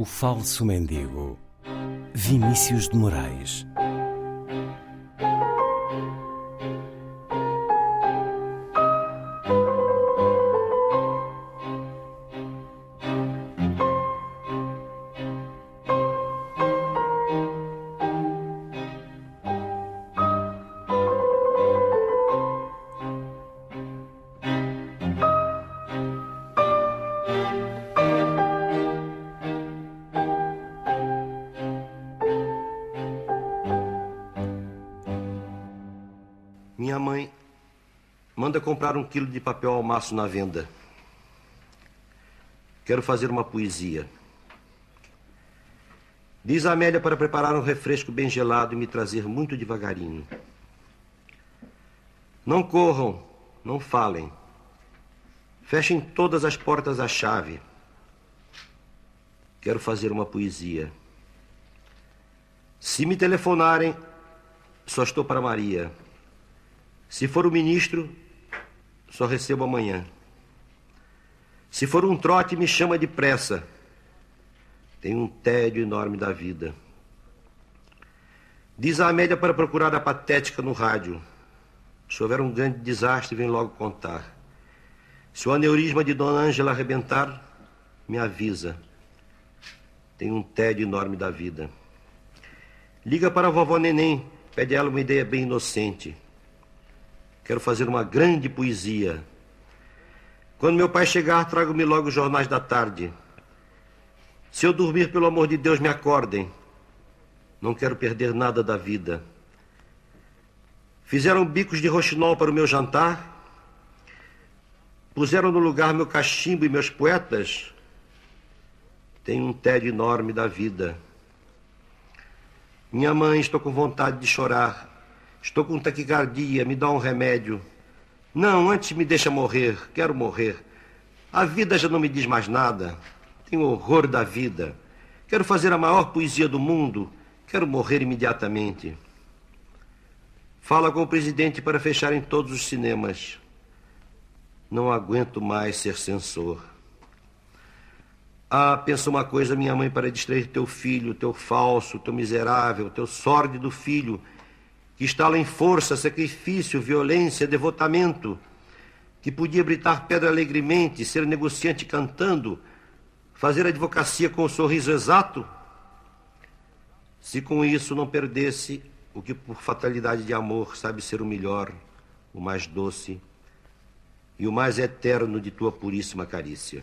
O Falso Mendigo. Vinícius de Moraes Minha mãe manda comprar um quilo de papel ao maço na venda. Quero fazer uma poesia. Diz a Amélia para preparar um refresco bem gelado e me trazer muito devagarinho. Não corram, não falem. Fechem todas as portas à chave. Quero fazer uma poesia. Se me telefonarem, só estou para Maria. Se for o ministro, só recebo amanhã. Se for um trote, me chama depressa. Tenho um tédio enorme da vida. Diz a Amélia para procurar a patética no rádio. Se houver um grande desastre, vem logo contar. Se o aneurisma de Dona Ângela arrebentar, me avisa. Tenho um tédio enorme da vida. Liga para a vovó Neném, pede a ela uma ideia bem inocente. Quero fazer uma grande poesia. Quando meu pai chegar, trago-me logo os jornais da tarde. Se eu dormir, pelo amor de Deus, me acordem. Não quero perder nada da vida. Fizeram bicos de roxinol para o meu jantar. Puseram no lugar meu cachimbo e meus poetas. Tenho um tédio enorme da vida. Minha mãe, estou com vontade de chorar. Estou com taquicardia, me dá um remédio. Não, antes me deixa morrer, quero morrer. A vida já não me diz mais nada. Tenho horror da vida. Quero fazer a maior poesia do mundo. Quero morrer imediatamente. Fala com o presidente para fecharem todos os cinemas. Não aguento mais ser censor. Ah, pensa uma coisa, minha mãe, para distrair teu filho, teu falso, teu miserável, teu sórdido filho que instala em força, sacrifício, violência, devotamento, que podia britar pedra alegremente, ser negociante cantando, fazer advocacia com o sorriso exato, se com isso não perdesse o que por fatalidade de amor sabe ser o melhor, o mais doce e o mais eterno de tua puríssima carícia.